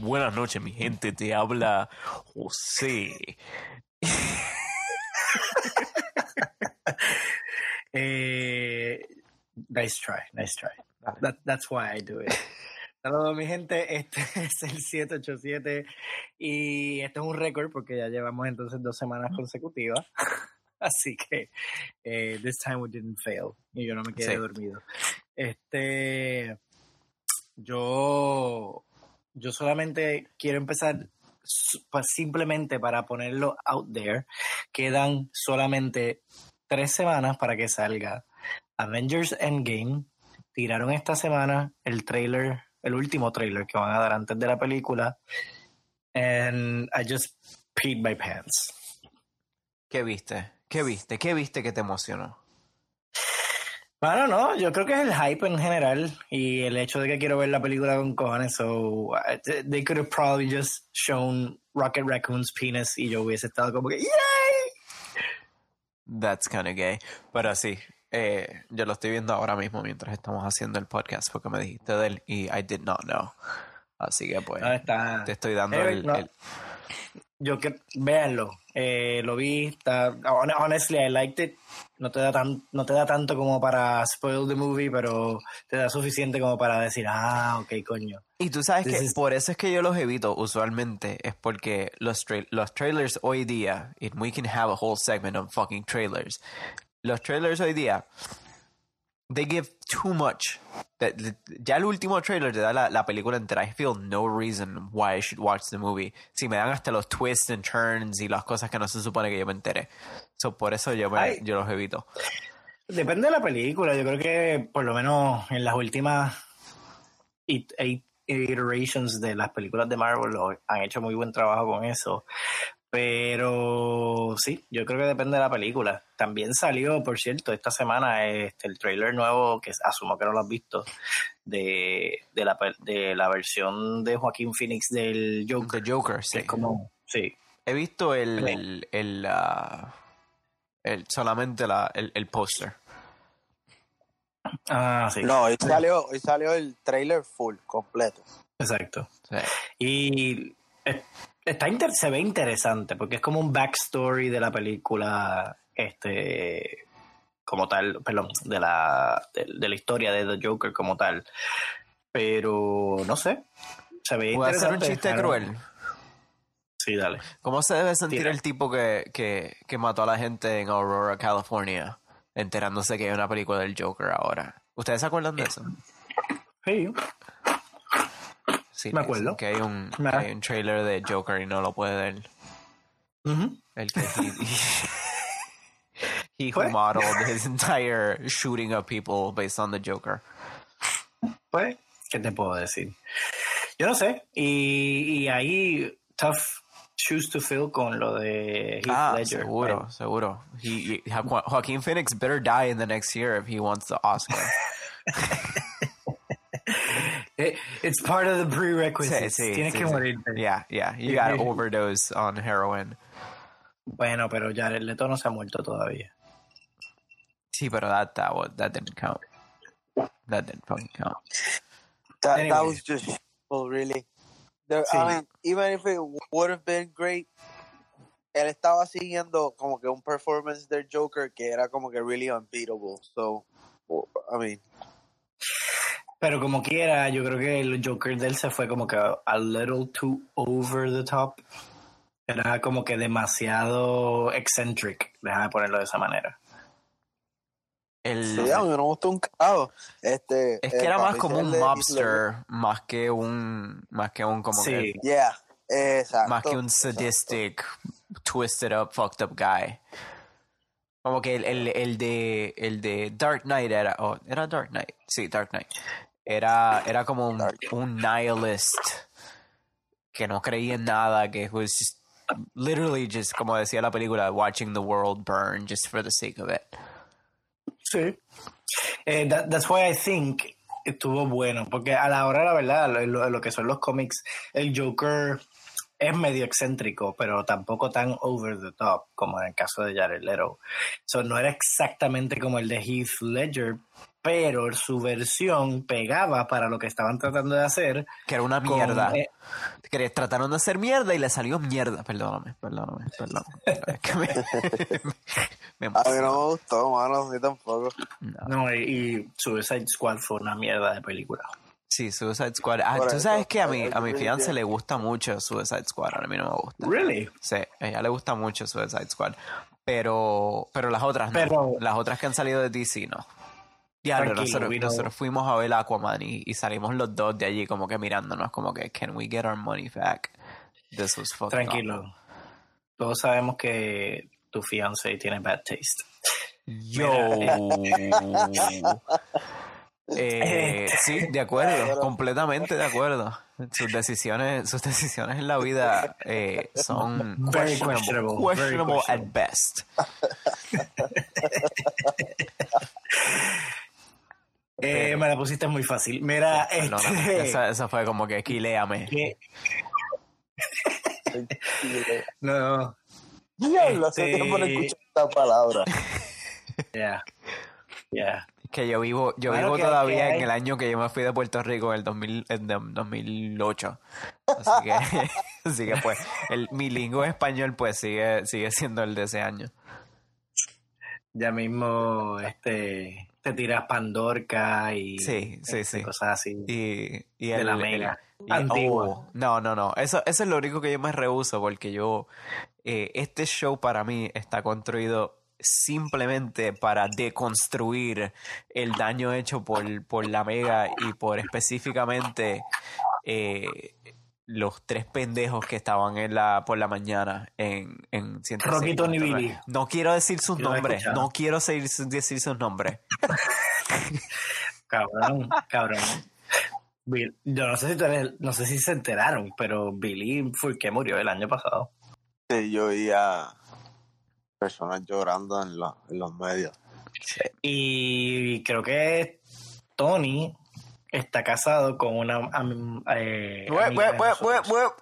Buenas noches, mi gente. Te habla José. eh, nice try, nice try. That, that's why I do it. Saludos, mi gente. Este es el 787 y este es un récord porque ya llevamos entonces dos semanas consecutivas. Así que eh, this time we didn't fail y yo no me quedé Sí. dormido. Este, yo, yo solamente quiero empezar pues, simplemente para ponerlo out there. Quedan solamente tres semanas para que salga Avengers Endgame. Tiraron esta semana el trailer, el último trailer que van a dar antes de la película. And I just peed my pants. ¿Qué viste? ¿Qué viste? ¿Qué viste que te emocionó? Bueno, no, yo creo que es el hype en general y el hecho de que quiero ver la película con cojones. So, uh, they could have probably just shown Rocket Raccoon's penis y yo hubiese estado como que, ¡Yay! That's kind of gay. Pero sí, eh, yo lo estoy viendo ahora mismo mientras estamos haciendo el podcast porque me dijiste de él y I did not know. Así que pues No, está. te estoy dando Eh, el, no. el- Yo que véanlo, eh, lo vi, está, hon- honestly I liked it. No te da tan, no te da tanto como para spoil the movie, pero te da suficiente como para decir, ah, ok, coño. Y tú sabes This que is- por eso es que yo los evito usualmente, es porque los, tra- los trailers hoy día, and we can have a whole segment on fucking trailers, los trailers hoy día, they give too much. Ya el último trailer te da la, la película entera. I feel no reason why I should watch the movie. Si me dan hasta los twists and turns y las cosas que no se supone que yo me entere. So, por eso yo, me, Ay. yo los evito. Depende de la película. Yo creo que por lo menos en las últimas it- iterations de las películas de Marvel lo- han hecho muy buen trabajo con eso. Pero sí, yo creo que depende de la película. También salió, por cierto, esta semana este, el trailer nuevo, que asumo que no lo has visto, de, de, la, de la versión de Joaquín Phoenix del Joker. The Joker, sí. es como, sí, He visto el, Sí. el, el, ah, el- solamente la, el, el póster. ah, sí, No, hoy salió, hoy salió el trailer full, completo. exacto. Sí. Y eh, está inter- se ve interesante porque es como un backstory de la película, este, como tal, perdón, de la, de, de la historia de The Joker como tal. Pero no sé, se ve a hacer un interesante. chiste cruel. Sí, dale. ¿Cómo se debe sentir Tira. el tipo que, que, que mató a la gente en Aurora, California, enterándose que hay una película del Joker ahora? ¿Ustedes se acuerdan de eso? Sí, Me acuerdo. Que hay un, que hay un trailer de Joker y no lo puede ver. Ujú. El que he, he who Pues. modeled his entire shooting of people based on the Joker. pues, ¿qué te puedo decir? Yo no sé, y, y ahí, tough shoes to fill con lo de Heath Ah, Ledger. seguro, seguro. He, he- Jo- Joaquin Phoenix better die in the next year if he wants the Oscar. Eh, It's part of the prerequisites. Sí, sí, Tienes sí, que sí. morirte. Yeah, yeah. You got sí. overdose on heroin. Bueno, pero Jared Leto no se ha muerto todavía. Sí, pero that that was, that didn't count. That didn't fucking count. That, that was just shameful, really. There, Sí. I mean, even if it would have been great, él estaba siguiendo como que un performance del Joker que era como que really unbeatable. So, I mean, Pero como quiera, yo creo que el Joker de él se fue como que a little too over the top. Era como que demasiado eccentric, déjame ponerlo de esa manera. El, sí, a mí me gustó un cagado. Este, es que era más como un mobster, más que un, más que un como Sí. que. Yeah, exacto. más que un exacto. sadistic, twisted up, fucked up guy. Como que el, el, el de el de Dark Knight era, oh, era Dark Knight, sí, Dark Knight. Era, era como un, un nihilist que no creía en nada, que was just literally just como decía la película, watching the world burn just for the sake of it. Sí. Eh, that- that's why I think estuvo bueno, porque a la hora, la verdad, lo- lo que son los cómics, el Joker es medio excéntrico, pero tampoco tan over the top como en el caso de Jared Leto. So, no era exactamente como el de Heath Ledger, pero su versión pegaba para lo que estaban tratando de hacer. Que era una con, mierda. eh, Que trataron de hacer mierda y le salió mierda. Perdóname, perdóname, perdóname. Es que me, me A mí no me gustó, mano, a mí tampoco. no, y, y Suicide Squad fue una mierda de película. Sí, Suicide Squad. Ah, tú sabes que a mi, a mi fiance le gusta mucho Suicide Squad. A mí no me gusta. Really? Sí, a ella le gusta mucho Suicide Squad. Pero, pero las otras no. Pero- las otras que han salido de DC no. Diablo, Tranquilo, nosotros, vino- nosotros fuimos a ver Aquaman y, y salimos los dos de allí como que mirándonos como que can we get our money back? This was fucking Tranquilo. Todos sabemos que tu fiance tiene bad taste. Yo. Eh, sí, de acuerdo, completamente de acuerdo. Sus decisiones, sus decisiones en la vida eh, son Very questionable, questionable, very questionable at best. Eh, me la pusiste muy fácil. Mira, este, esa, esa fue como que quiléame. que- no, Diablo, hace Este- tiempo no escucho esta palabra. ya, ya. Que yo vivo, yo vivo que- todavía que en el año que yo me fui de Puerto Rico en el 2000, en el 2008. Así que, así que pues, el, mi lingüe español pues sigue, sigue siendo el de ese año. Ya mismo, este, te tiras Pandorca y Sí, sí, este, sí. cosas así. Y, y De el, la mega. y- Antigua. oh, no, no, no. Eso, eso es lo único que yo me rehuso porque yo, eh, este show para mí está construido simplemente para deconstruir el daño hecho por, por la mega y por específicamente eh, los tres pendejos que estaban en la por la mañana en, en 106 Rocky, Tony, punto nueve. Billy. No quiero decir sus nombres, no quiero seguir, decir sus nombres. Cabrón, cabrón. Bill- yo no sé si ustedes- no sé si se enteraron, pero Billy fue el que murió el año pasado. Sí, yo oía personas llorando en, la- en los medios. Y creo que Tony está casado con una am- eh, buep.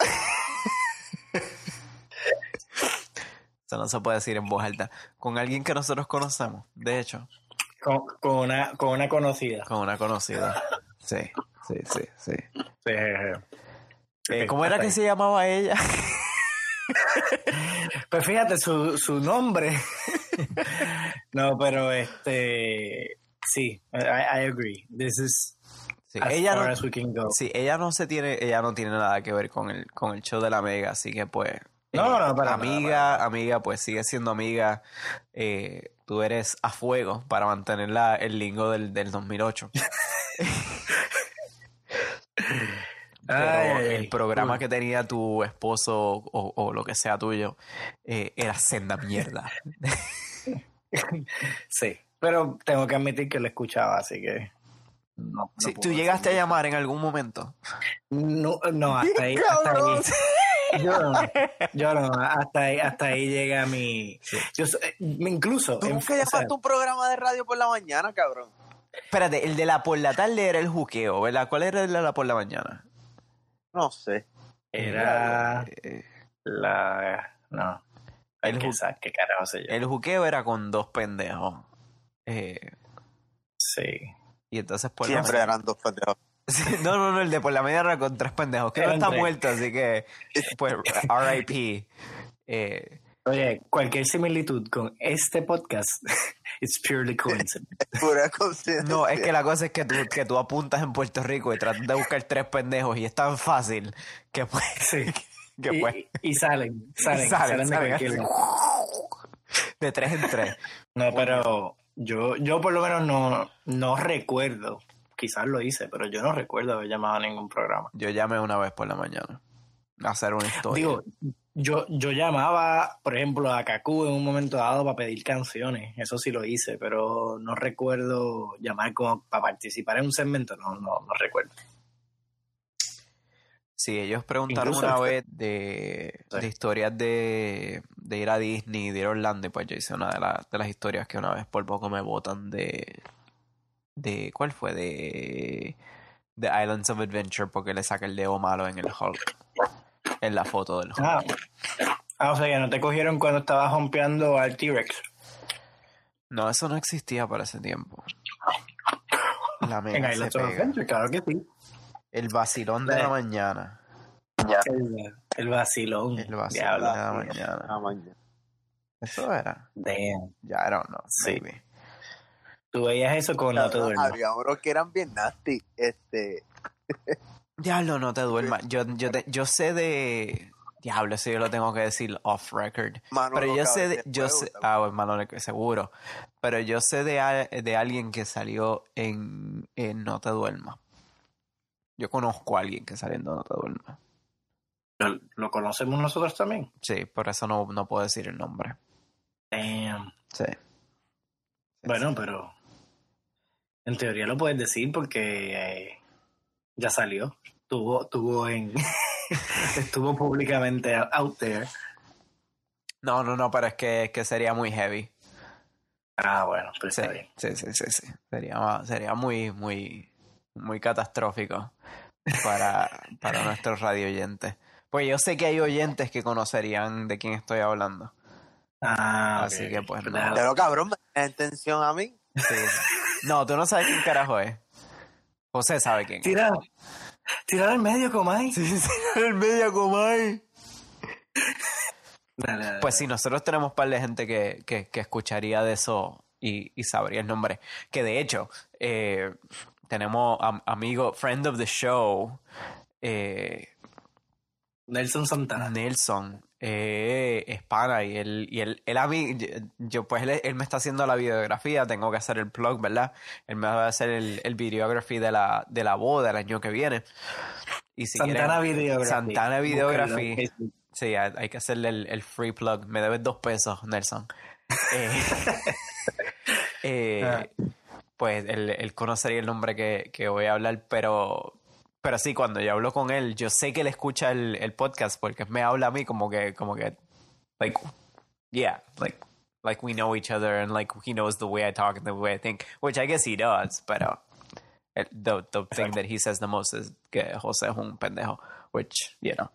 Eso no se puede decir en voz alta. Con alguien que nosotros conocemos, de hecho, Con, con una, con una conocida. con una conocida. Sí, sí, sí, sí. Sí. Eh, ¿Cómo era que se llamaba ella? Pues fíjate, su, su nombre. no, pero este. Sí, I, I agree. This is Sí, as ella far no, as we can go. sí, ella no se tiene, ella no tiene nada que ver con el, con el show de la Mega, así que pues. No, no, no, para nada, amiga, para nada. amiga, pues sigue siendo amiga. Eh, tú eres a fuego para mantener la- el lingo del, del 2008. Pero Ay, el programa que tenía tu esposo o, o lo que sea tuyo eh, era senda mierda. Sí, pero tengo que admitir que lo escuchaba, así que. No, Sí, ¿Tú llegaste a llamar en algún momento? No, no, hasta ahí. Hasta ahí. Yo no, yo no, hasta ahí, hasta ahí llega mi. Yo, so- eh, incluso. ¿Tú nunca sea, llamaste un programa de radio por la mañana, cabrón? Espérate, el de la por la tarde era el juqueo, ¿verdad? ¿Cuál era el de la por la mañana? No sé. Era Eh, la. No. El ¿Qué carajo sé yo? el juqueo era con dos pendejos. Eh, Sí. y entonces por la Siempre eran dos pendejos. Sí, No, no, no, el de por la media era con tres pendejos, que no está muerto, así que, pues, RIP. Eh, Oye, cualquier similitud con este podcast es purely coincidence. Pura conciencia. no, es que la cosa es que tú, que tú apuntas en Puerto Rico y tratas de buscar tres pendejos y es tan fácil que pues, Sí. que Y, pues, y- y salen, salen, salen, salen de salen de tres en tres. No, pero yo, yo por lo menos no, no recuerdo. Quizás lo hice, pero yo no recuerdo haber llamado a ningún programa. Yo llamé una vez por la mañana hacer una historia. Digo, yo, yo llamaba, por ejemplo, a Kaku en un momento dado para pedir canciones. Eso sí lo hice, pero no recuerdo llamar como para participar en un segmento. No, no, no recuerdo. Sí, ellos preguntaron Incluso una vez de, Sí. de historias de, de ir a Disney, de ir a Orlando, y pues yo hice una de, la- de las historias que una vez por poco me botan de... de ¿Cuál fue? De... de Islands of Adventure porque le saca el dedo malo en el Hulk. En la foto del Ah. home. ah, o sea, que no te cogieron cuando estabas jompeando al T-Rex. No, eso no existía para ese tiempo. La En mega Islands se pega. Adventure, claro que sí. El vacilón de la mañana. El, el vacilón. El vacilón de la mañana. Ah, mañana. Eso era. Damn. Ya, I don't know. Sí. maybe. Tú veías eso con No te Cabrón, duermas. Había unos que eran bien nasty. Este, Diablo, no te duermas. Yo, yo, te- yo sé de. Diablo, eso yo lo tengo que decir off record. Manolo Pero yo sé de. Yo sé, ah, bueno, Manolo, seguro. Pero yo sé de, de alguien que salió en, en No te duermas. Yo conozco a alguien que salió en No te duermas. ¿Lo, lo conocemos nosotros también? Sí, por eso no, no puedo decir el nombre. Damn. Sí. Bueno, pero en teoría lo puedes decir porque eh, ya salió. Tuvo, tuvo en estuvo públicamente out there. No, no, no, pero es que, que sería muy heavy. Ah, bueno, pues Sí, está bien. sí, sí, sí, sí. Sería, sería muy, muy, muy catastrófico para, para nuestros radio oyentes. Pues yo sé que hay oyentes que conocerían de quién estoy hablando. Ah, Así que, pues, no. Pero cabrón, me a mí. Sí. No, tú no sabes quién carajo es. José sabe quién es. Tira, tira al medio, Comay. Sí, sí, el media comay. Dale, dale, Pues sí, nosotros tenemos un par de gente que, que, que escucharía de eso y, y sabría el nombre. Que de hecho, eh, tenemos am- amigo, friend of the show, eh, Nelson Santana. Nelson, eh, es pana y él, y él, él a mí, yo, pues él, él me está haciendo la videografía, tengo que hacer el plug, ¿verdad? Él me va a hacer el, el videography de la, de la boda el año que viene. Y si Santana quieren- Videography. Santana Videography. Sí, hay, hay que hacerle el, el free plug. Me debes dos pesos, Nelson. Eh, eh, Ah. Pues él, él conocería el nombre que, que voy a hablar, pero, pero sí, cuando yo hablo con él, yo sé que él escucha el, el podcast porque me habla a mí como que, como que, like, yeah, like, like we know each other and like he knows the way I talk and the way I think, which I guess he does, pero el- the, the thing that he says the most is que José es un pendejo, which, you know,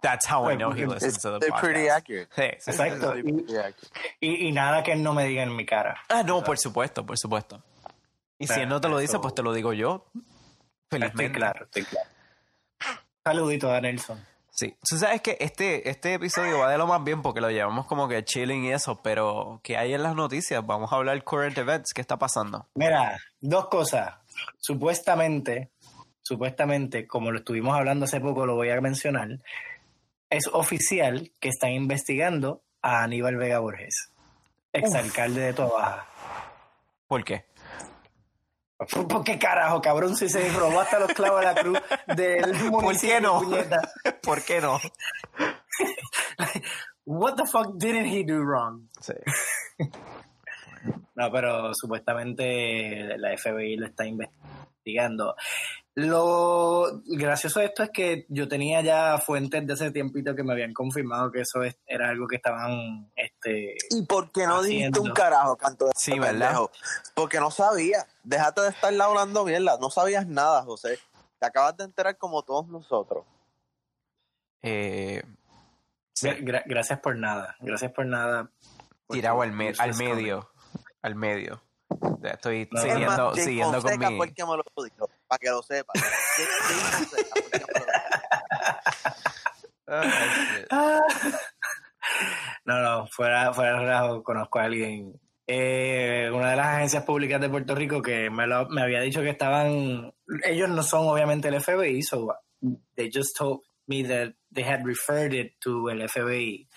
that's how I know he listens It's, to the they're podcast. pretty accurate. Sí, sí. Exacto. They're pretty accurate. Y, y nada que él no me diga en mi cara. Ah, no, por supuesto, por supuesto. Y si él no te lo dice, pues te lo digo yo. Estoy Felizmente. claro, estoy claro. Saludito a Nelson. Sí. Tú sabes que este, este episodio va de lo más bien porque lo llevamos como que chilling y eso, pero ¿qué hay en las noticias? Vamos a hablar current events. ¿Qué está pasando? Mira, dos cosas. Supuestamente, supuestamente, como lo estuvimos hablando hace poco, lo voy a mencionar, es oficial que están investigando a Aníbal Vega Borges, exalcalde de Tobaja. ¿Por qué? ¿Por qué carajo, cabrón? Si se robó hasta los clavos de la cruz del municipio. qué no? ¿Por qué no? What the fuck didn't he do wrong? Sí. No, pero supuestamente la FBI lo está investigando. Lo gracioso de esto es que yo tenía ya fuentes de ese tiempito que me habían confirmado que eso es- era algo que estaban este ¿Y por qué no dijiste Haciendo. un carajo, canto de Sí, este ¿verdad? pendejo? Porque no sabía. Déjate de estar hablando mierda. No sabías nada, José. Te acabas de enterar como todos nosotros. Eh, sí. gra- gra- gracias por nada, gracias por nada. Tirado al, me- al medio. Al medio. Estoy No, Es siguiendo, más, Jay siguiendo con mi... fue el que me lo dijo, para que lo. Ah. No, no, fuera, fuera de relajo, conozco a alguien. eh, una de las agencias públicas de Puerto Rico que me, lo- me había dicho que estaban. Ellos no son obviamente el FBI, so they just told me that they had referred it to el FBI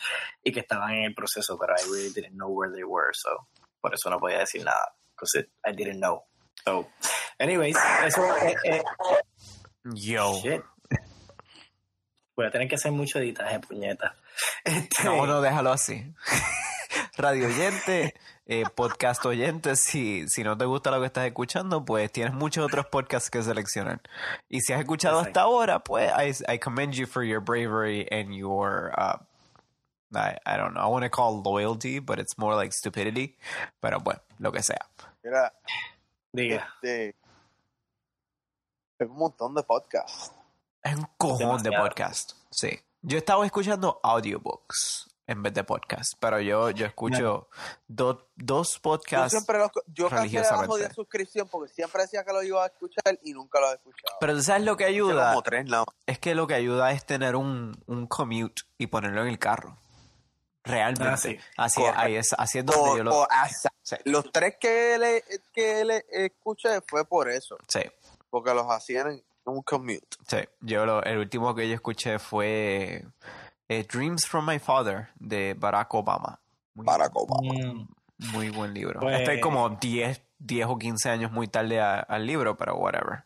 y que estaban en el proceso, pero I really didn't know where they were, so por eso no podía decir nada, because I didn't know. So, anyways, eso. eh, eh, Yo. shit. Voy a tener que hacer mucho editaje, puñeta. Este, No, no, déjalo así. Radio oyente, eh, podcast oyente, si, si no te gusta lo que estás escuchando, pues tienes muchos otros podcasts que seleccionar. Y si has escuchado hasta ahora, pues I, I commend you for your bravery and your, uh, I, I don't know, I want to call loyalty, but it's more like stupidity. Pero bueno, lo que sea. Mira, Diga. este, es un montón de podcasts. Es un cojón de podcast. Sí, Yo estaba escuchando audiobooks en vez de podcast, pero yo, yo escucho do- dos Yo podcasts. siempre los, yo cancelé la religiosamente. jodida suscripción porque siempre decía que lo iba a escuchar y nunca lo he escuchado. Pero tú sabes lo que ayuda, como tres es que lo que ayuda es tener un, un commute y ponerlo en el carro. Realmente. Ah, sí. Así, ahí es, así es donde O- yo lo... o hasta- Los tres que le, que le escuché fue por eso, Sí, porque los hacían en un commute. sí. Yo lo, el último que yo escuché fue eh, Dreams from My Father de Barack Obama. Muy, Barack Obama. Mm. muy buen libro. Pues- Estoy como 10, 10 o 15 años muy tarde a- al libro, pero whatever.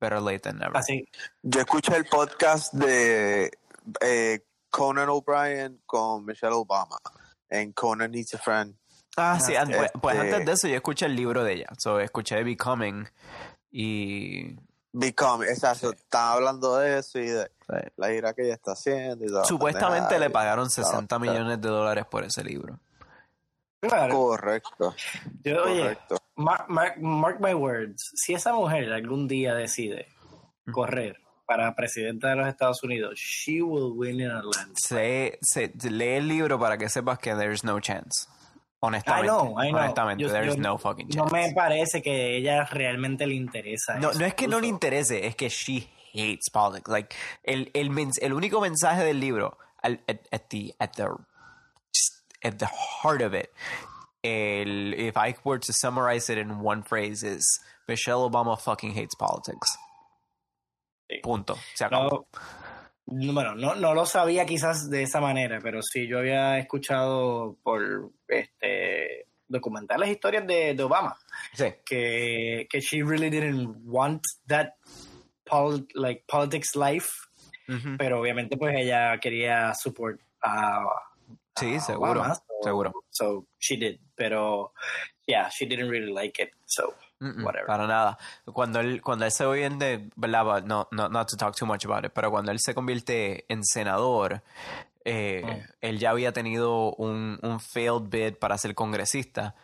Better late than never. Así, Yo escuché el podcast de eh, Conan O'Brien con Michelle Obama en Conan Needs a Friend. Ah, sí, pues, pues Este- antes de eso yo escuché el libro de ella. So, escuché Becoming y Become, exacto, están hablando de eso y de la gira que ella está haciendo y supuestamente le y- pagaron 60 Ah, millones de dólares por ese libro. claro. Correcto, Yo, oye, correcto. mark, mark- mark my words. Si esa mujer algún día decide correr para presidenta de los Estados Unidos, she will win in a landslide. Se, se- lee el libro para que sepas que there's no chance. Honestamente. I know, I know. Honestamente, Yo- there's yo- no fucking No chance. me parece que ella realmente le interesa. No, eso, no es que no le interese, es que she hates politics. Like, el, el, el único mensaje del libro, al- at, at the, at the, just at the heart of it, el, if I were to summarize it in one phrase, is Michelle Obama fucking hates politics. Sí. Punto. Se acabó. No, no, bueno, no, no lo sabía quizás de esa manera, pero sí, yo había escuchado por este documentales historias de, de Obama Sí. que, que she really didn't want that pol- like politics life, pero obviamente pues ella quería support a Sí, seguro. Obama, so- seguro. So she did, pero yeah, she didn't really like it, so Whatever. Para nada. Cuando él, cuando él se oye ¿verdad? No, no, not to talk too much about it, pero cuando él se convierte en senador, eh, Mm. él ya había tenido un, un failed bid para ser congresista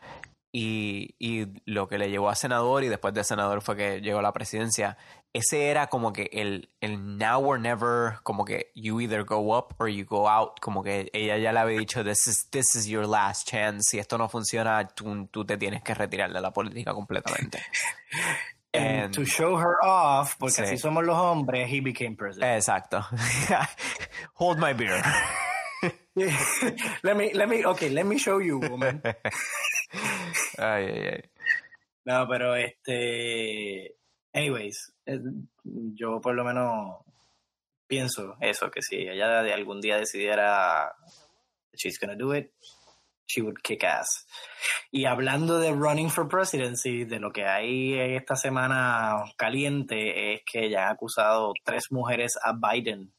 y, y lo que le llevó a senador y después de senador fue que llegó a la presidencia. Ese era como que el, el now or never, como que you either go up or you go out, como que ella ya le había dicho, this is, this is your last chance, si esto no funciona, tú, tú te tienes que retirar de la política completamente. And to show her off, porque Sí. así somos los hombres, he became president. Exacto. Hold my beer. let me, let me, okay, let me show you, woman. Ay, ay, ay. No, pero este. Anyways, yo por lo menos pienso eso, que si ella de algún día decidiera she's gonna do it, she would kick ass. Y hablando de running for presidency, de lo que hay esta semana caliente es que ya han acusado tres mujeres a Biden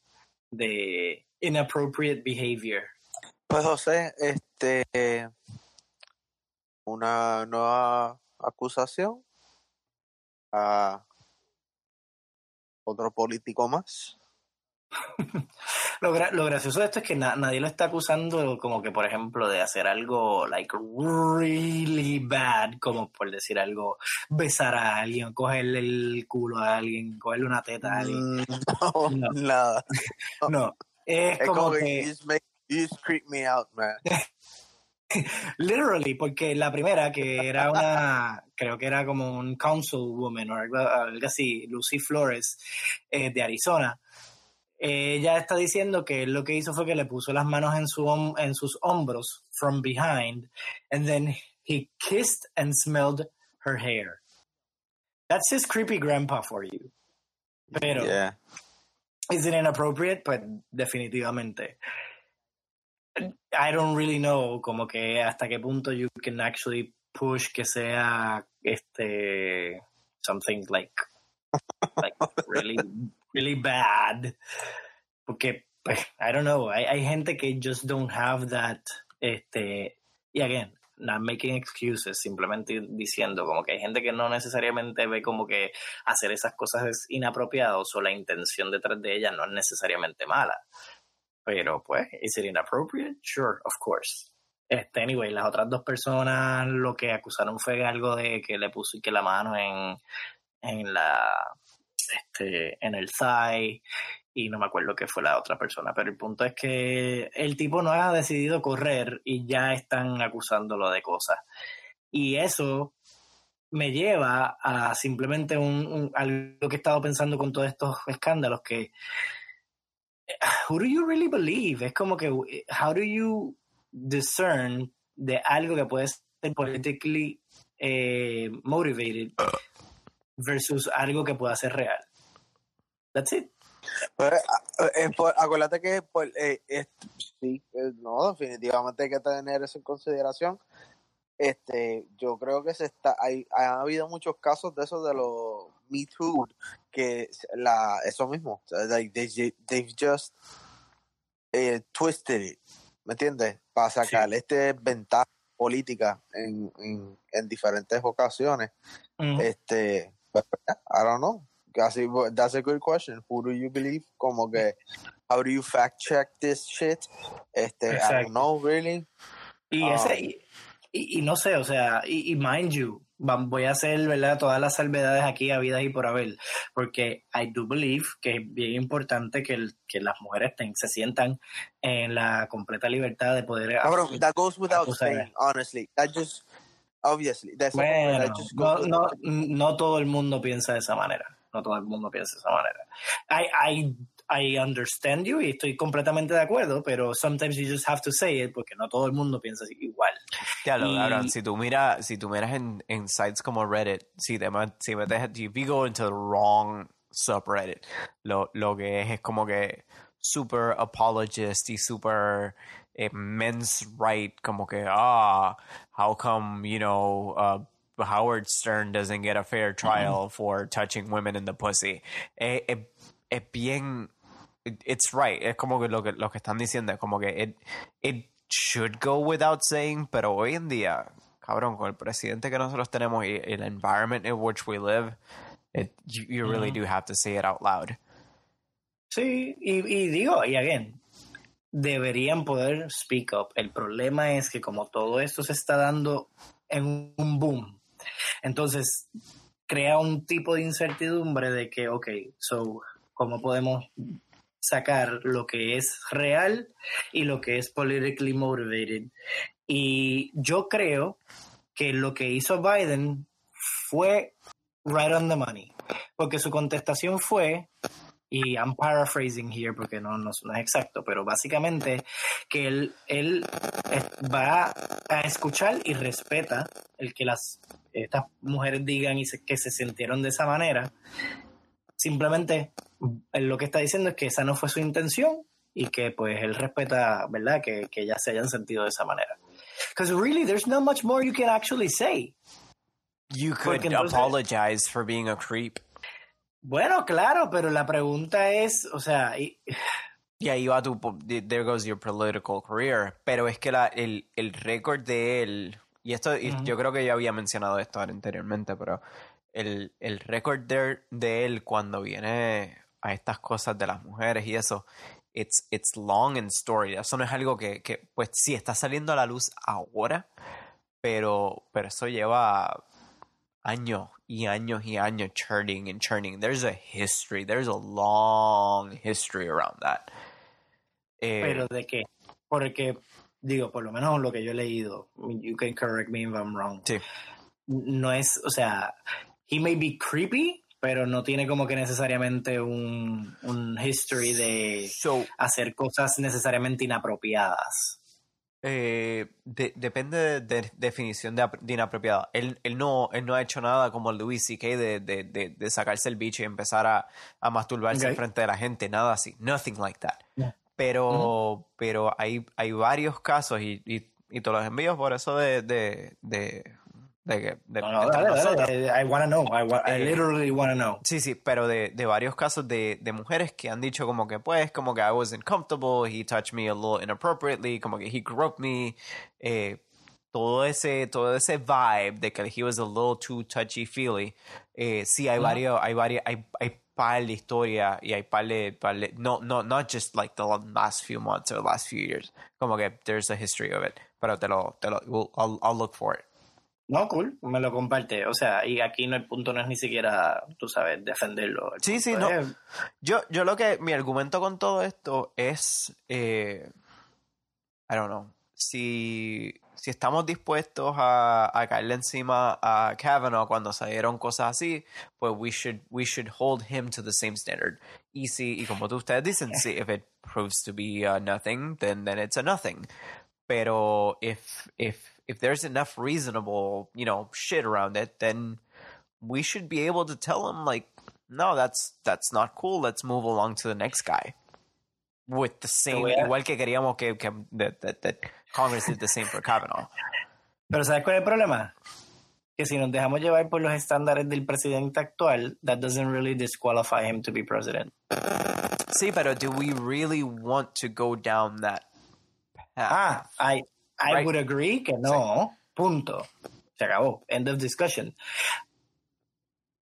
de inappropriate behavior. Pues José, este una nueva acusación a otro político más. Lo, gra- lo gracioso de esto es que na- nadie lo está acusando como que, por ejemplo, de hacer algo like really bad, como por decir algo, besar a alguien, cogerle el culo a alguien, cogerle una teta a alguien. Mm, No, No. nada. No, es Es como como que que, you just, make, you just creep me out, man. Literally, porque la primera, que era una, creo que era como un councilwoman o algo, algo así, Lucy Flores, eh, de Arizona, ella está diciendo que lo que hizo fue que le puso las manos en, su en sus hombros from behind and then he kissed and smelled her hair. That's his creepy grandpa for you. Pero, Yeah. ¿is it inappropriate? Pues definitivamente. I don't really know como que hasta qué punto you can actually push que sea este something like like really really bad. Porque pues, I don't know. Hay, hay gente que just don't have that este y again not making excuses simplemente diciendo como que hay gente que no necesariamente ve como que hacer esas cosas es inapropiado o la intención detrás de ella no es necesariamente mala pero pues is it inappropriate sure of course. Este, anyway, las otras dos personas lo que acusaron fue algo de que le puso que la mano en, en la este, en el thigh y no me acuerdo qué fue la otra persona, pero el punto es que el tipo no ha decidido correr y ya están acusándolo de cosas. Y eso me lleva a simplemente un, un- algo que he estado pensando con todos estos escándalos que who do you really believe? Es como que how do you discern de algo que puede ser politically eh, motivated versus algo que pueda ser real. That's it. Pues, a- eh, por- acuérdate que por, eh, es- sí, eh, no, definitivamente hay que tener eso en consideración. Este, yo creo que se está, hay, ha habido muchos casos de esos de los Me Too que la, eso mismo, like, they, they've just eh, twisted it, ¿me entiendes? Para sacar este ventaja política en, en, en diferentes ocasiones. Mm. Este, but, I don't know. Así, that's a good question. Who do you believe? Como que, how do you fact check this shit? Este, I Exacto. don't know, really. Y, ese, y, y- y no sé, o sea, y, y mind you, voy a hacer, ¿verdad? Todas las salvedades aquí habidas y por haber, porque I do believe que es bien importante que, el- que las mujeres ten- se sientan en la completa libertad de poder... Cabrón, that goes without saying, honestly. That just, obviously, that's that Bueno, just no, goes no, without- no todo el mundo piensa de esa manera. No todo el mundo piensa de esa manera. I, I, I understand you y estoy completamente de acuerdo, pero sometimes you just have to say it porque no todo el mundo piensa así igual. Ya lo Y- si tú miras, si tú miras en, en sites como Reddit, si te si metes, if you go into the wrong subreddit, lo, lo que es es como que super apologist y super eh, men's right, como que ah, how come, you know, uh, Howard Stern doesn't get a fair trial for touching women in the pussy. Eh, eh, es bien it- it's right. Es como que lo que lo que están diciendo es como que it, it should go without saying, pero hoy en día, cabrón, con el presidente que nosotros tenemos y el environment in which we live, it, you, you really Ujú. do have to say it out loud. Sí, y, y digo, y again, deberían poder speak up. El problema es que como todo esto se está dando en un boom, entonces crea un tipo de incertidumbre de que, ok, so, ¿cómo podemos sacar lo que es real y lo que es politically motivated? Y yo creo que lo que hizo Biden fue right on the money, porque su contestación fue, y I'm paraphrasing here porque no, no, es exacto, pero básicamente que él, él va a escuchar y respeta el que las estas mujeres digan y se- que se sintieron de esa manera. Simplemente él lo que está diciendo es que esa no fue su intención y que pues él respeta, ¿verdad? Que, que ellas se hayan sentido de esa manera. Because really, there's not much more you can actually say. You could entonces- apologize for being a creep. Bueno, claro, pero la pregunta es, o sea, y- Y ahí va tu, po- there goes your political career. Pero es que la, el, el récord de él, y esto, y yo creo que ya había mencionado esto anteriormente, pero el, el récord de, de él cuando viene a estas cosas de las mujeres y eso, it's, it's long and story. Eso no es algo que, que, pues sí, está saliendo a la luz ahora, pero, pero eso lleva años y años y años churning and churning. There's a history, there's a long history around that. Eh, pero de qué? Porque, digo, por lo menos lo que yo he leído, you can correct me if I'm wrong. Sí. No es, o sea, he may be creepy, pero no tiene como que necesariamente un, un history de so, hacer cosas necesariamente inapropiadas. eh, de- depende de, de definición de, de inapropiada. Él, él, no, él no ha hecho nada como Louis C.K. De, de, de, de sacarse el bicho y empezar a, a masturbarse Ok. en frente de la gente. Nada así. Nothing like that. Yeah. Pero, pero hay, hay varios casos y, y, y te los envío por eso de, de, de, No, no, entre dale, nosotros. dale, I wanna know, I, wa- I Eh, literally wanna know. Sí, sí, pero de, de varios casos de, de mujeres que han dicho como que pues, como que I wasn't comfortable, he touched me a little inappropriately, como que he groped me, eh, todo ese, todo ese vibe de que he was a little too touchy feely. Eh, sí, hay Ujú. varios, hay varios, hay, hay par de historia y hay par de, par de- no, no, not just like the last few months or the last few years, como que there's a history of it, pero te lo, te lo, we'll- I'll, I'll look for it. No, cool, me lo comparte. O sea, y aquí no el punto no es ni siquiera, tú sabes, defenderlo. El Sí, sí, no. es- Yo, yo lo que, mi argumento con todo esto es, eh, I don't know, si, si estamos dispuestos a, a caerle encima a Kavanaugh cuando salieron cosas así, pues we should, we should hold him to the same standard. Y si, y como tú ustedes dicen, si if it proves to be a nothing, then, then it's a nothing. Pero if, if, if there's enough reasonable, you know, shit around it, then we should be able to tell him like no that's that's not cool let's move along to the next guy with the same a- igual que queríamos que, que that, that, that congress did the same for kavanaugh Pero ¿sabes cuál es el problema? Que si nos dejamos llevar por los estándares del presidente actual, that doesn't really disqualify him to be president. sí pero do we really want to go down that path Ah, I, I Right. would agree que no. Punto. Se acabó. End of discussion.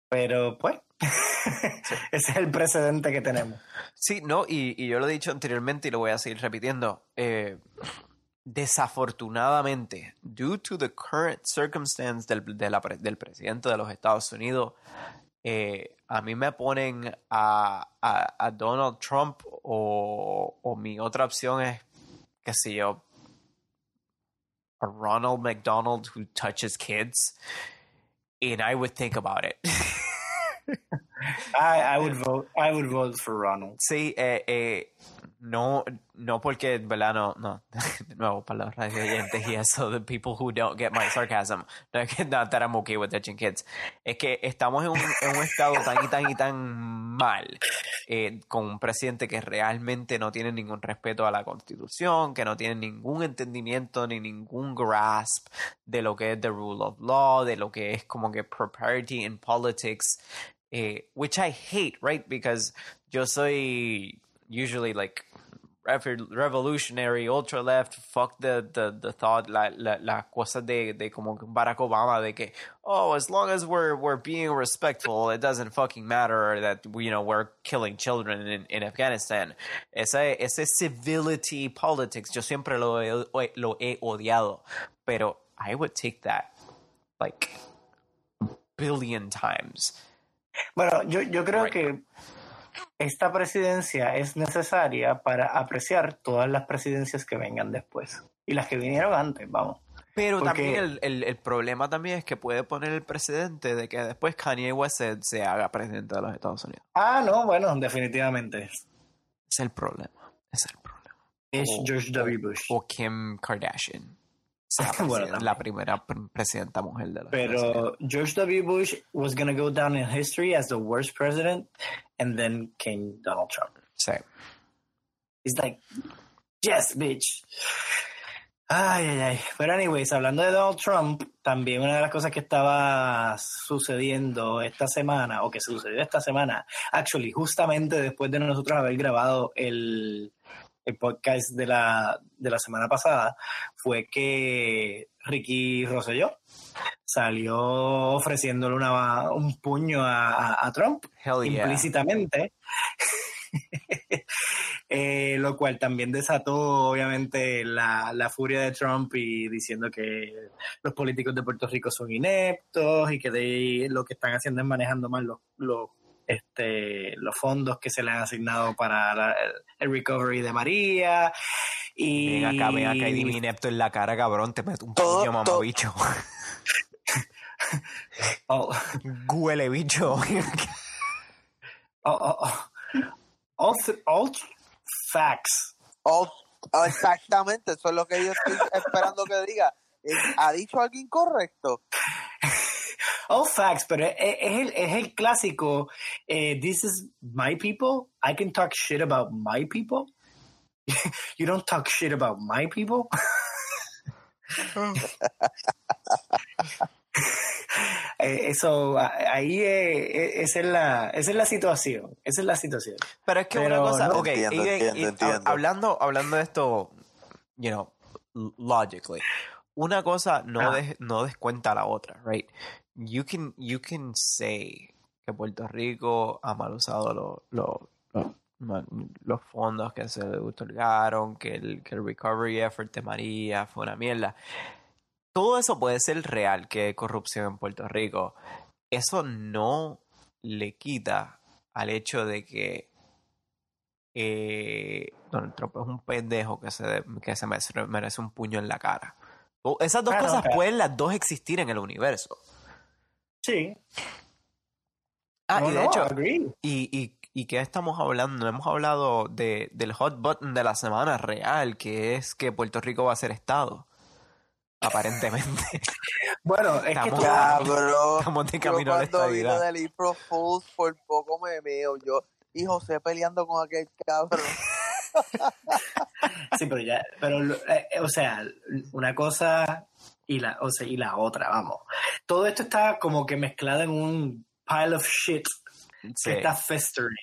Pero pues, ese es el precedente que tenemos. Sí, no, y, y yo lo he dicho anteriormente y lo voy a seguir repitiendo. Eh, desafortunadamente, due to the current circumstance del, de la del presidente de los Estados Unidos, eh, a mí me ponen a, a- a Donald Trump o, o mi otra opción es, qué sé yo, a Ronald McDonald who touches kids. And I would think about it. I, I would vote. I would vote for Ronald. Sí, eh, eh, no, no porque, ¿verdad? No, no, de nuevo, para los radioyentes y eso, the people who don't get my sarcasm, no es que not that I'm okay with touching kids, es que estamos en un, en un estado tan y tan y tan mal, eh, con un presidente que realmente no tiene ningún respeto a la constitución, que no tiene ningún entendimiento ni ningún grasp de lo que es the rule of law, de lo que es como que propriety in politics, eh, which I hate, right? Because yo soy usually like revolutionary, ultra left, fuck the, the, the thought, la, la, la cosa de, de como Barack Obama, de que, oh, as long as we're, we're being respectful, it doesn't fucking matter that, you know, we're killing children in, in Afghanistan. Ese, ese civility politics, yo siempre lo lo he odiado, pero I would take that like billion times. Bueno, yo, yo creo Right. que esta presidencia es necesaria para apreciar todas las presidencias que vengan después. Y las que vinieron antes, vamos. Pero Porque- también el, el, el problema también es que puede poner el precedente de que después Kanye West se, se haga presidente de los Estados Unidos. Ah, no, bueno, definitivamente. Es el problema. Es el problema. Es O- George W. Bush. O Kim Kardashian. Sea Bueno, la primera pre- presidenta mujer de Unidos. Pero George W. Bush was going to go down in history as the worst president, and then came Donald Trump. Sí. He's like, yes, bitch. Ay, ay, ay. Pero, anyways, hablando de Donald Trump, también una de las cosas que estaba sucediendo esta semana, o que sucedió esta semana, actually, justamente después de nosotros haber grabado el, el podcast de la, de la semana pasada, fue que Ricky Rosselló salió ofreciéndole una, un puño a, a- a Trump Hell yeah. implícitamente. Eh, lo cual también desató obviamente la, la furia de Trump y diciendo que los políticos de Puerto Rico son ineptos y que de, lo que están haciendo es manejando mal los, los, este, los fondos que se le han asignado para la- el, recovery de María. Y Ven acá, ven acá y dime inepto en la cara, cabrón. Te meto un puño, mamabicho. Oh, Huele bicho. oh, oh, oh. All, th- all facts. Oh, exactamente, eso es lo que yo estoy esperando que diga. ¿Ha dicho algo incorrecto? All facts, pero es, es el, es el clásico. eh, this is my people. I can talk shit about my people. you don't talk shit about my people. Eh, Eso, ahí eh, eh, esa, es la, esa es la situación. Esa es la situación. Pero es que Pero una cosa, no- ok, Entiendo, y- entiendo, y- entiendo. hablando, hablando de esto, you know, logically, una cosa no, Ah. des- no descuenta la otra, right? You can, you can say que Puerto Rico ha mal usado lo- lo- lo- ma- los fondos que se le otorgaron, que el, que el recovery effort de María fue una mierda. todo eso puede ser real, que hay corrupción en Puerto Rico. Eso no le quita al hecho de que eh, Donald Trump es un pendejo que se, que se merece, merece un puño en la cara. Esas dos Ah, cosas claro. pueden las dos existir en el universo. Sí. Ah, No, y de no, hecho, agree. ¿y, y, y qué estamos hablando? No hemos hablado de, del hot button de la semana real, que es que Puerto Rico va a ser Estado. Aparentemente. Bueno, es que Estamos- tú- Ya, bro. Estamos de Yo camino a la cuando vi lo estabilidad. del April Fools, por poco me meo. Yo y José peleando con aquel cabrón. Sí, pero ya, pero, eh, o sea, una cosa y la, o sea, y la otra, vamos. Todo esto está como que mezclado en un pile of shit Sí. que está festering.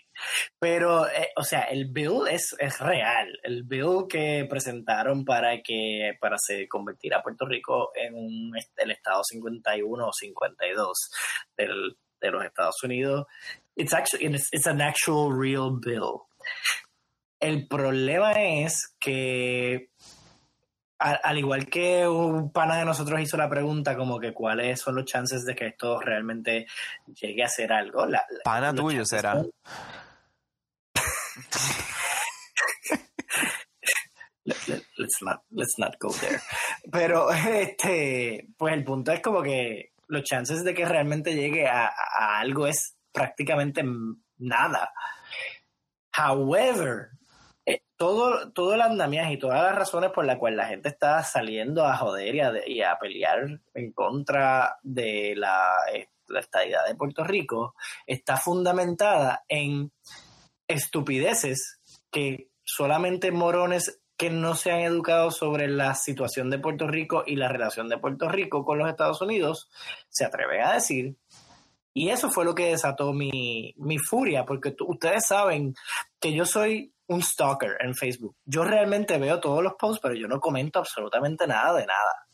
Pero, eh, o sea, el bill es, es real. El bill que presentaron para que para se convertir a Puerto Rico en un, el estado 51 o 52 del, de los Estados Unidos. It's actually it's, it's an actual real bill. El problema es que al igual que un pana de nosotros hizo la pregunta como que cuáles son los chances de que esto realmente llegue a ser algo, la, la- Pana tuyo será. son- Let- not let's not go there. Pero este, pues el punto es como que los chances de que realmente llegue a, a algo es prácticamente nada. However, eh, todo, todo el andamiaje y todas las razones por las cuales la gente está saliendo a joder y a, pelear en contra de la, eh, la estadidad de Puerto Rico está fundamentada en estupideces que solamente morones que no se han educado sobre la situación de Puerto Rico y la relación de Puerto Rico con los Estados Unidos se atreven a decir. Y eso fue lo que desató mi, mi furia, porque ustedes saben que yo soy un stalker en Facebook. Yo realmente veo todos los posts, pero yo no comento absolutamente nada de nada.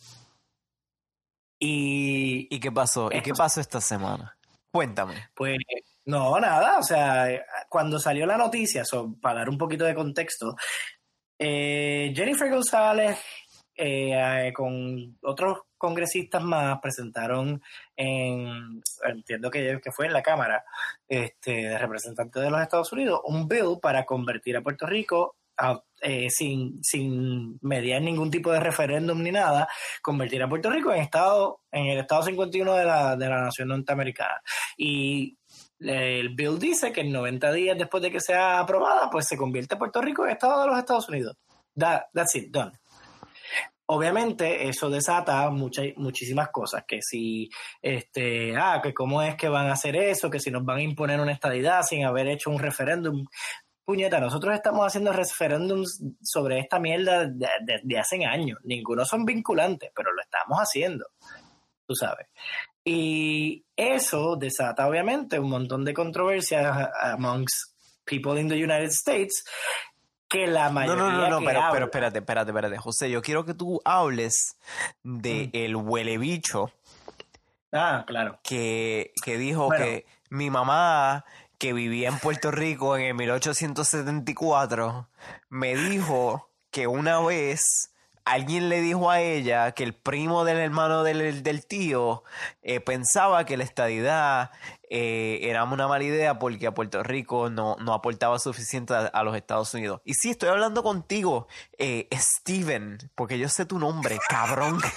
Y ¿Y qué pasó? ¿Y qué pasó esta semana? Cuéntame. Pues no, nada, o sea, cuando salió la noticia, so, para dar un poquito de contexto, eh, Jennifer González eh, eh, con otros congresistas más presentaron en, entiendo que, fue en la Cámara este, de Representantes de los Estados Unidos, un bill para convertir a Puerto Rico eh, sin, sin mediar ningún tipo de referéndum ni nada, convertir a Puerto Rico en estado, en el estado 51 de la, de la nación norteamericana. Y el bill dice que en 90 días después de que sea aprobada, pues se convierte Puerto Rico en estado de los Estados Unidos. That- that's it, done. Obviamente eso desata muchas, muchísimas cosas, que si, este, ah, que cómo es que van a hacer eso, que si nos van a imponer una estadidad sin haber hecho un referéndum. Puñeta, nosotros estamos haciendo referéndums sobre esta mierda de- de- desde hace años. Ninguno son vinculantes, pero lo estamos haciendo, tú sabes. Y eso desata obviamente un montón de controversias amongst people in the United States que la No, mayoría no, no, no, que pero, habla- pero espérate, espérate, espérate. José, yo quiero que tú hables de Mm. el huele bicho Ah, claro. que, que dijo Bueno. que mi mamá, que vivía en Puerto Rico en el 1874, me dijo que una vez alguien le dijo a ella que el primo del hermano del, del tío eh, pensaba que la estadidad eh, era una mala idea porque a Puerto Rico no, no aportaba suficiente a, a los Estados Unidos. Y sí, estoy hablando contigo, eh, Steven, porque yo sé tu nombre, cabrón.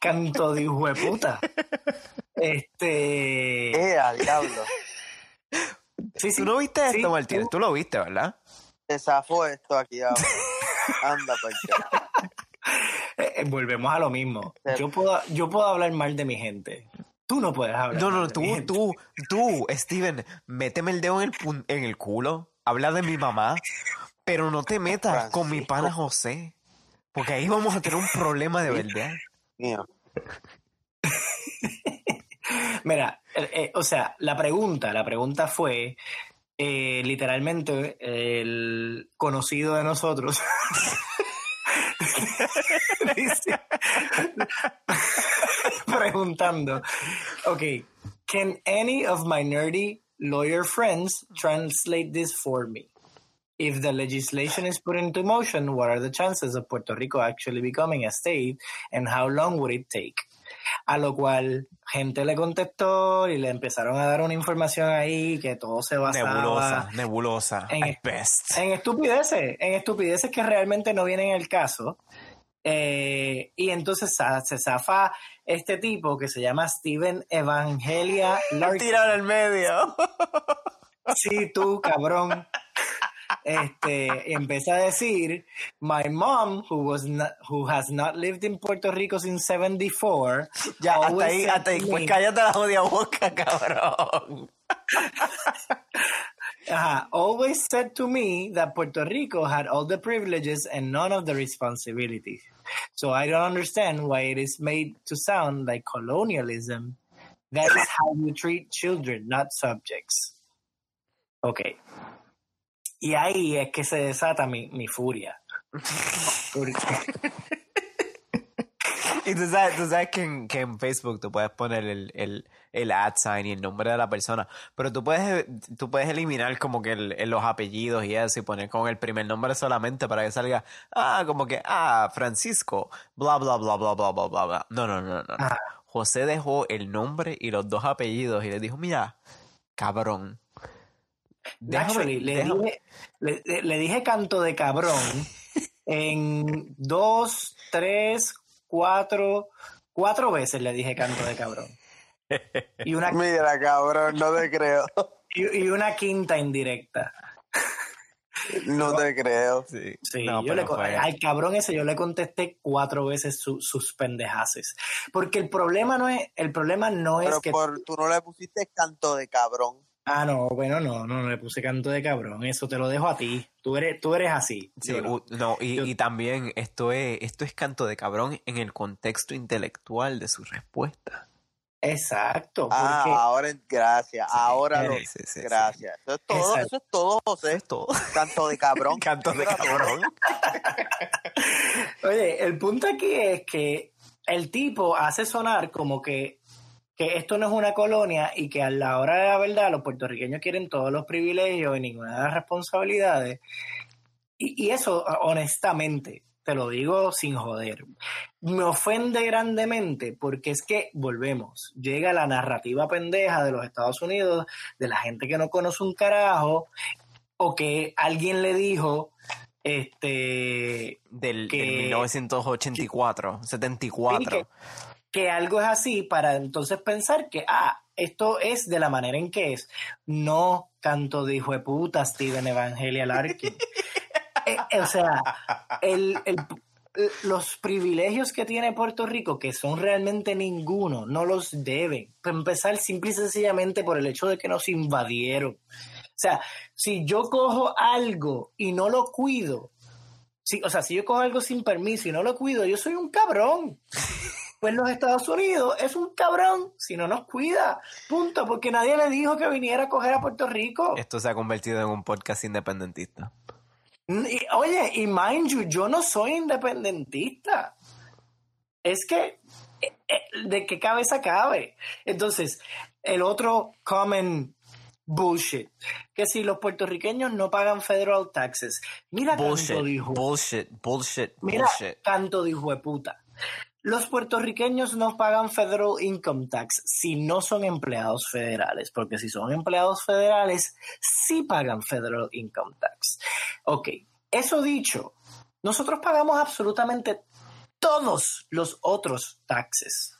Canto de hijo de puta. Este. ¡Eh, a diablo! Sí, sí. ¿Tú no viste esto, Martínez? tú- Tú lo viste, ¿verdad? Te zafó esto aquí ahora. Anda, Eh, eh, volvemos a lo mismo. Yo puedo, yo puedo hablar mal de mi gente. Tú no puedes hablar No, mal no, de tú, mi gente. tú, tú, Steven, méteme el dedo en el, pun- en el culo, habla de mi mamá, pero no te metas con mi pana José, porque ahí vamos a tener un problema de verdad. Mío. Mira, eh, eh, o sea, la pregunta, la pregunta fue eh, literalmente el conocido de nosotros. Preguntando, ok, can any of my nerdy lawyer friends translate this for me? If the legislation is put into motion, what are the chances of Puerto Rico actually becoming a state and how long would it take? A lo cual gente le contestó y le empezaron a dar una información ahí que todo se basaba Nebulosa, nebulosa, En- at best. en estupideces, en estupideces que realmente no vienen al caso. Eh, y entonces se zafa este tipo que se llama Steven Evangelia Larkin. Tiraron al medio. Sí, tú, cabrón. Este, empieza a decir, my mom, who was not, who has not lived in Puerto Rico since 74, Ya, hasta ahí, hasta ahí. Pues cállate la jodida boca, cabrón. Ajá, always said to me that Puerto Rico had all the privileges and none of the responsibilities. So I don't understand why it is made to sound like colonialism. That is how you treat children, not subjects. Ok. Y ahí es que se desata mi, mi furia. Y tú sabes, tú sabes que, en, que en Facebook tú puedes poner el, el, el ad sign y el nombre de la persona, pero tú puedes, tú puedes eliminar como que el- los apellidos y eso y poner con el primer nombre solamente para que salga, ah, como que, ah, Francisco, bla, bla, bla, bla, bla, bla, bla, bla. No, no, no, no. no. Ah. José dejó el nombre y los dos apellidos y le dijo, mira, cabrón. Déjame- Actually, le, déjame- dije, le, dije canto de cabrón en dos, tres, cuatro, cuatro veces le dije canto de cabrón. Y una, Mira, cabrón, no te creo. y, y una quinta indirecta. No te creo. Sí, Sí, no, yo le, al cabrón ese yo le contesté cuatro veces su- sus pendejaces. Porque el problema no es, el problema no es Pero que por, tú no le pusiste canto de cabrón. Ah, no, bueno, no, no, no le puse canto de cabrón. Eso te lo dejo a ti. Tú eres, tú eres así. Sí, no. u- no, y, Yo- y también esto es, esto es canto de cabrón en el contexto intelectual de su respuesta. Exacto. Ah, ahora gracias. ahora lo, Sí, sí, sí, sí. gracias. Eso es todo, Exacto. eso es todo, José. Es todo. Canto de cabrón. Canto de cabrón. Oye, el punto aquí es que el tipo hace sonar como que, que esto no es una colonia y que a la hora de la verdad los puertorriqueños quieren todos los privilegios y ninguna de las responsabilidades. Y, y eso, honestamente, te lo digo sin joder, me ofende grandemente porque es que, volvemos, llega la narrativa pendeja de los Estados Unidos, de la gente que no conoce un carajo, o que alguien le dijo, este, Del, Que- del 1984, 74. Sí, que algo es así para entonces pensar que, ah, esto es de la manera en que es. No canto de hijo de puta Steven Evangelia Larkin. Eh, eh, o sea, el, el- los privilegios que tiene Puerto Rico, que son realmente ninguno, no los deben. Para empezar, simple y sencillamente por el hecho de que nos invadieron. O sea, si yo cojo algo y no lo cuido, si, o sea, si yo cojo algo sin permiso y no lo cuido, yo soy un cabrón. Pues los Estados Unidos es un cabrón si no nos cuida. Punto. Porque nadie le dijo que viniera a coger a Puerto Rico. Esto se ha convertido en un podcast independentista. Y, oye, y mind you, yo no soy independentista. Es que, eh, eh, ¿de qué cabeza cabe? Entonces, el otro common bullshit, que si los puertorriqueños no pagan federal taxes, mira Bullshit, canto dijo, bullshit, bullshit, mira bullshit. canto dijo de puta. Los puertorriqueños no pagan federal income tax si no son empleados federales, porque si son empleados federales, sí pagan federal income tax. Ok, eso dicho, nosotros pagamos absolutamente todos los otros taxes.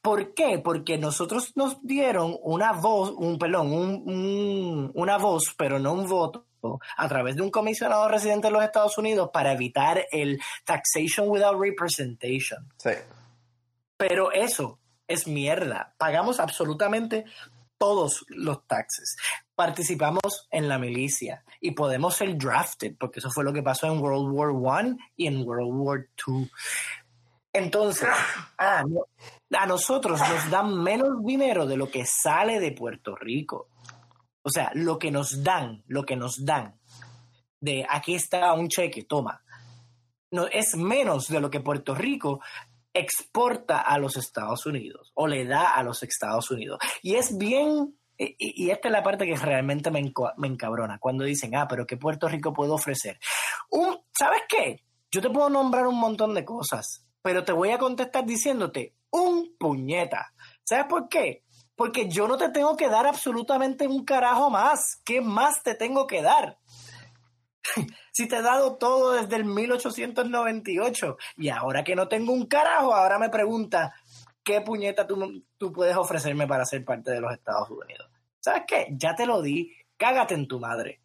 ¿Por qué? Porque nosotros nos dieron una voz, un perdón, un- un- una voz, pero no un voto, a través de un comisionado residente de los Estados Unidos para evitar el taxation without representation. Sí. Pero eso es mierda. Pagamos absolutamente todos los taxes. Participamos en la milicia y podemos ser drafted, porque eso fue lo que pasó en World War One y en World War Two. Entonces, a nosotros nos dan menos dinero de lo que sale de Puerto Rico. O sea, lo que nos dan, lo que nos dan, de aquí está un cheque, toma, no, es menos de lo que Puerto Rico exporta a los Estados Unidos o le da a los Estados Unidos. Y es bien y, esta es la parte que realmente me, me encabrona, cuando dicen, ah, pero ¿qué Puerto Rico puede ofrecer? Un, ¿Sabes qué? Yo te puedo nombrar un montón de cosas, pero te voy a contestar diciéndote un puñeta. ¿Sabes por qué? Porque yo no te tengo que dar absolutamente un carajo más. ¿Qué más te tengo que dar? si te he dado todo desde el 1898 y ahora que no tengo un carajo, ahora me pregunta qué puñeta tú, tú puedes ofrecerme para ser parte de los Estados Unidos. ¿Sabes qué? Ya te lo di, cágate en tu madre.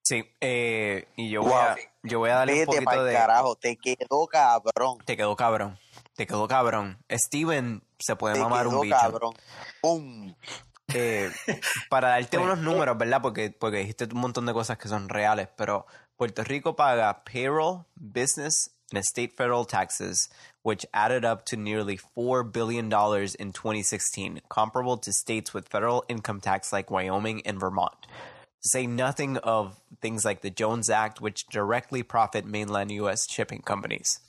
Sí, eh, y yo voy, a, yo voy a darle un Vete poquito pa'l de... carajo, te quedó cabrón. Te quedó cabrón. Te quedó cabrón. Steven se puede Te mamar un quedó bicho. cabrón. ¡Pum! Eh, para darte unos números, ¿verdad? Porque, porque dijiste un montón de cosas que son reales, pero Puerto Rico paga payroll, business, and state federal taxes, which added up to nearly $4 billion in 2016, comparable to states with federal income tax like Wyoming and Vermont. To say nothing of things like the Jones Act, which directly profit mainland U.S. shipping companies.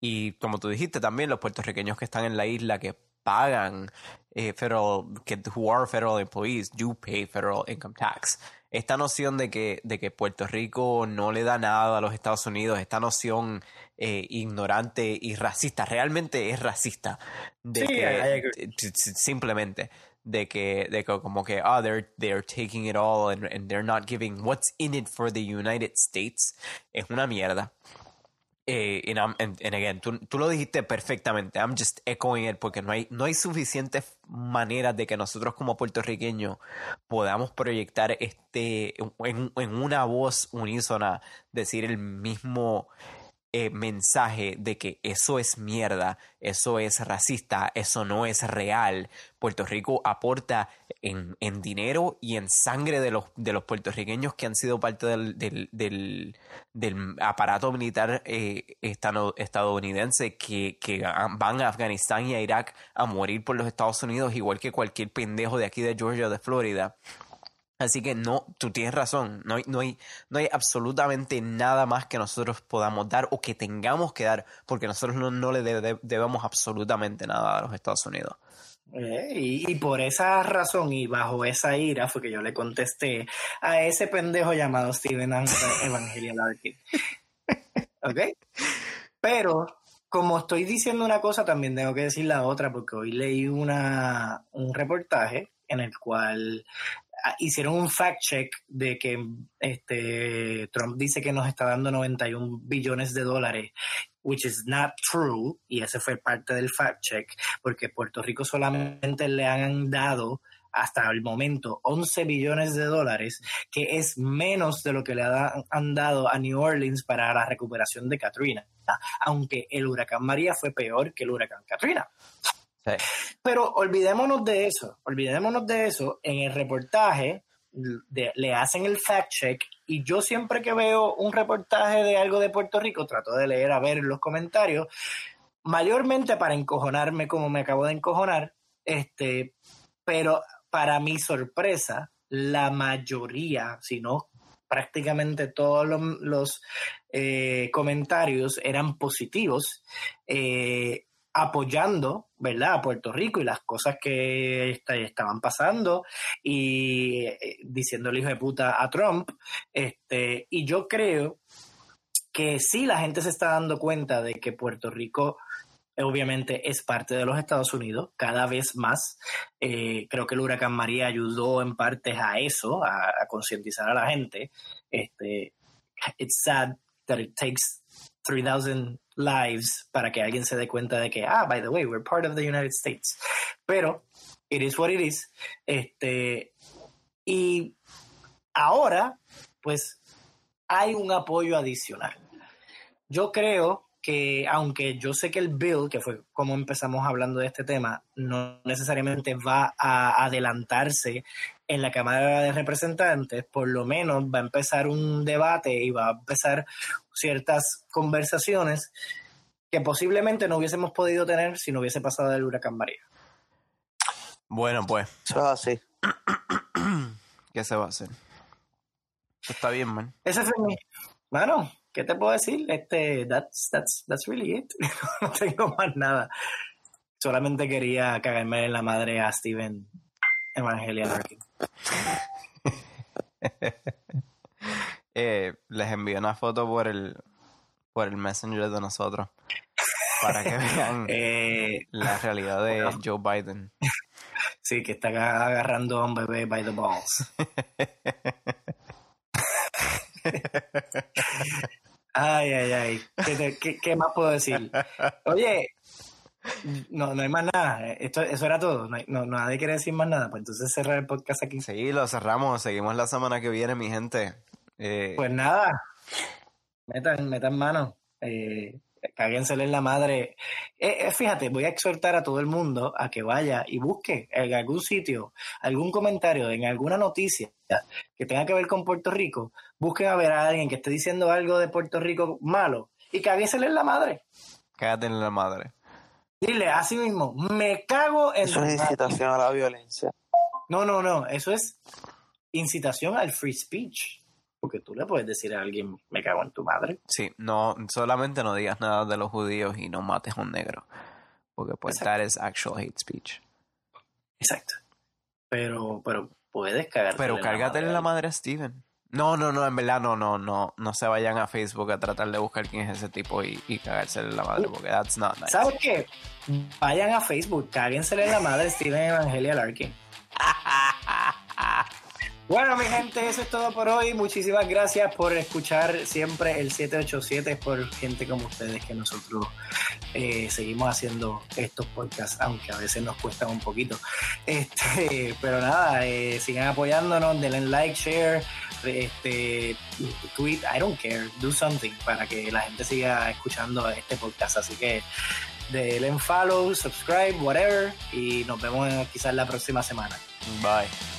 Y como tú dijiste también, los puertorriqueños que están en la isla que pagan eh, federal, que who are federal employees, do pay federal income tax. Esta noción de que, de que Puerto Rico no le da nada a los Estados Unidos, esta noción eh, ignorante y racista, realmente es racista. De Sí, que, simplemente de que, de que como que ah they're they're taking it all and, and they're not giving what's in it for the United States es una mierda eh, and, I'm- again, tú, tú lo dijiste perfectamente. I'm just echoing it porque no hay, no hay suficientes maneras de que nosotros como puertorriqueños podamos proyectar este en, en una voz unísona, decir el mismo eh, mensaje de que eso es mierda, eso es racista, eso no es real. Puerto Rico aporta en, en dinero y en sangre de los, de los puertorriqueños que han sido parte del, del, del, aparato militar eh, estadounidense que, que van a Afganistán y a Irak a morir por los Estados Unidos, igual que cualquier pendejo de aquí de Georgia o de Florida. Así que no, tú tienes razón, no hay, no hay, no hay absolutamente nada más que nosotros podamos dar o que tengamos que dar, porque nosotros no, no le debe- debemos absolutamente nada a los Estados Unidos. Eh, y, y por esa razón y bajo esa ira fue que yo le contesté a ese pendejo llamado Steven Ang- Evangelia Larkin. ¿Ok? Pero como estoy diciendo una cosa, también tengo que decir la otra, porque hoy leí una, un reportaje en el cual hicieron un fact check de que este Trump dice que nos está dando 91 billones de dólares, which is not true, y ese fue parte del fact check, porque Puerto Rico solamente le han dado hasta el momento 11 billones de dólares, que es menos de lo que le ha- han dado a New Orleans para la recuperación de Katrina, aunque el huracán María fue peor que el huracán Katrina. Pero olvidémonos de eso, olvidémonos de eso. En el reportaje le hacen el fact check y yo siempre que veo un reportaje de algo de Puerto Rico trato de leer a ver los comentarios, mayormente para encojonarme como me acabo de encojonar, este, pero para mi sorpresa, la mayoría, si no prácticamente todos los, los, eh, comentarios eran positivos. eh, apoyando, ¿verdad?, a Puerto Rico y las cosas que esta- estaban pasando y eh, diciendo el hijo de puta a Trump. Este, y yo creo que sí la gente se está dando cuenta de que Puerto Rico eh, obviamente es parte de los Estados Unidos cada vez más. Eh, creo que el huracán María ayudó en partes a eso, a, a concientizar a la gente. Este, it's sad that it takes 3,000 lives para que alguien se dé cuenta de que, ah, by the way, we're part of the United States. Pero, it is what it is. Este, y ahora, pues, hay un apoyo adicional. Yo creo que, aunque yo sé que el bill, que fue como empezamos hablando de este tema, no necesariamente va a adelantarse en la Cámara de Representantes, por lo menos va a empezar un debate y va a empezar ciertas conversaciones que posiblemente no hubiésemos podido tener si no hubiese pasado el huracán María. Bueno, pues, Eso es así. ¿qué se va a hacer? Está bien, man. Ese fue mi... Bueno, ¿qué te puedo decir? Este, that's, that's, that's really it. no tengo más nada. Solamente quería cagarme en la madre a Steven Evangelia Larkin. Eh, les envío una foto por el por el messenger de nosotros para que vean Eh, la realidad de Joe Biden. sí, que está agarrando a un bebé by the balls. Ay, ay, ay. ¿Qué, te- qué- qué más puedo decir? Oye, no, no hay más nada. Esto, eso era todo. No, hay- no, nadie quiere decir más nada. Pues entonces cerrar el podcast aquí. Sí, lo cerramos. Seguimos la semana que viene, mi gente. Eh, Pues nada, metan, metan mano, eh, cáguensele en la madre. Eh, eh, fíjate, voy a exhortar a todo el mundo a que vaya y busque en algún sitio, algún comentario, en alguna noticia que tenga que ver con Puerto Rico, busquen a ver a alguien que esté diciendo algo de Puerto Rico malo y cáguensele en la madre. cágate en la madre. Dile así mismo, me cago en Eso es madre". incitación a la violencia. No, no, no, eso es incitación al free speech. Porque tú le puedes decir a alguien, me cago en tu madre. Sí, no, solamente no digas nada de los judíos y no mates a un negro. Porque pues Exacto. that is actual hate speech. Exacto. Pero, pero puedes cagar. Pero cárgate en la madre a Steven. No, no, no, en verdad no, no, no, no se vayan a Facebook a tratar de buscar quién es ese tipo y, y cagársele en la madre porque that's not nice. ¿Sabes qué? Vayan a Facebook, cáguensele en la madre Steven Evangelia Larkin. Bueno, mi gente, eso es todo por hoy. Muchísimas gracias por escuchar siempre el 787. Es por gente como ustedes que nosotros eh, seguimos haciendo estos podcasts, aunque a veces nos cuestan un poquito. Este, pero nada, eh, sigan apoyándonos, denle like, share, este, tweet, I don't care, do something para que la gente siga escuchando este podcast. Así que denle en follow, subscribe, whatever, y nos vemos quizás la próxima semana. Bye.